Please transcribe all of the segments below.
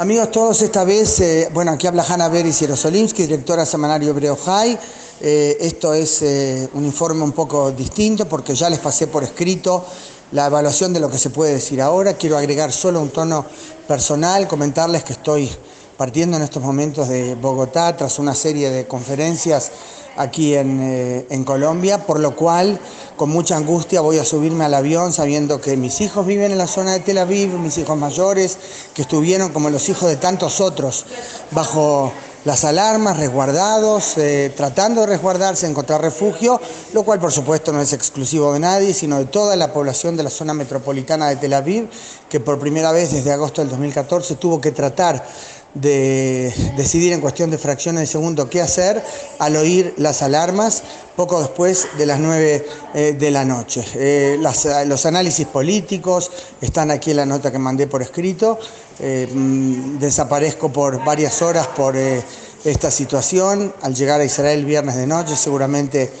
Amigos todos, esta vez, eh, bueno, aquí habla Hanna Beris Yerosolimsky, directora Semanario Hebreo High. Eh, esto es eh, un informe un poco distinto porque ya les pasé por escrito la evaluación de lo que se puede decir ahora. Quiero agregar solo un tono personal, comentarles que estoy partiendo en estos momentos de Bogotá tras una serie de conferencias aquí en, eh, en, Colombia, por lo cual con mucha angustia voy a subirme al avión sabiendo que mis hijos viven en la zona de Tel Aviv, mis hijos mayores, que estuvieron como los hijos de tantos otros bajo las alarmas, resguardados, eh, tratando de resguardarse, encontrar refugio, lo cual por supuesto no es exclusivo de nadie, sino de toda la población de la zona metropolitana de Tel Aviv, que por primera vez desde agosto del 2014 tuvo que tratar de decidir en cuestión de fracciones de segundo qué hacer al oír las alarmas poco después de las 9 eh, de la noche. Eh, las, los análisis políticos están aquí en la nota que mandé por escrito. Eh, mm, desaparezco por varias horas por eh, esta situación. Al llegar a Israel viernes de noche seguramente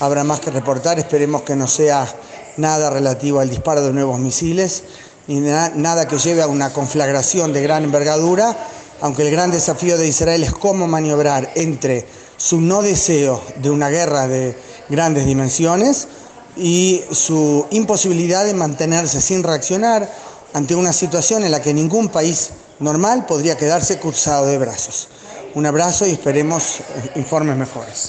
habrá más que reportar. Esperemos que no sea nada relativo al disparo de nuevos misiles ni na nada que lleve a una conflagración de gran envergadura aunque el gran desafío de Israel es cómo maniobrar entre su no deseo de una guerra de grandes dimensiones y su imposibilidad de mantenerse sin reaccionar ante una situación en la que ningún país normal podría quedarse cruzado de brazos. Un abrazo y esperemos informes mejores.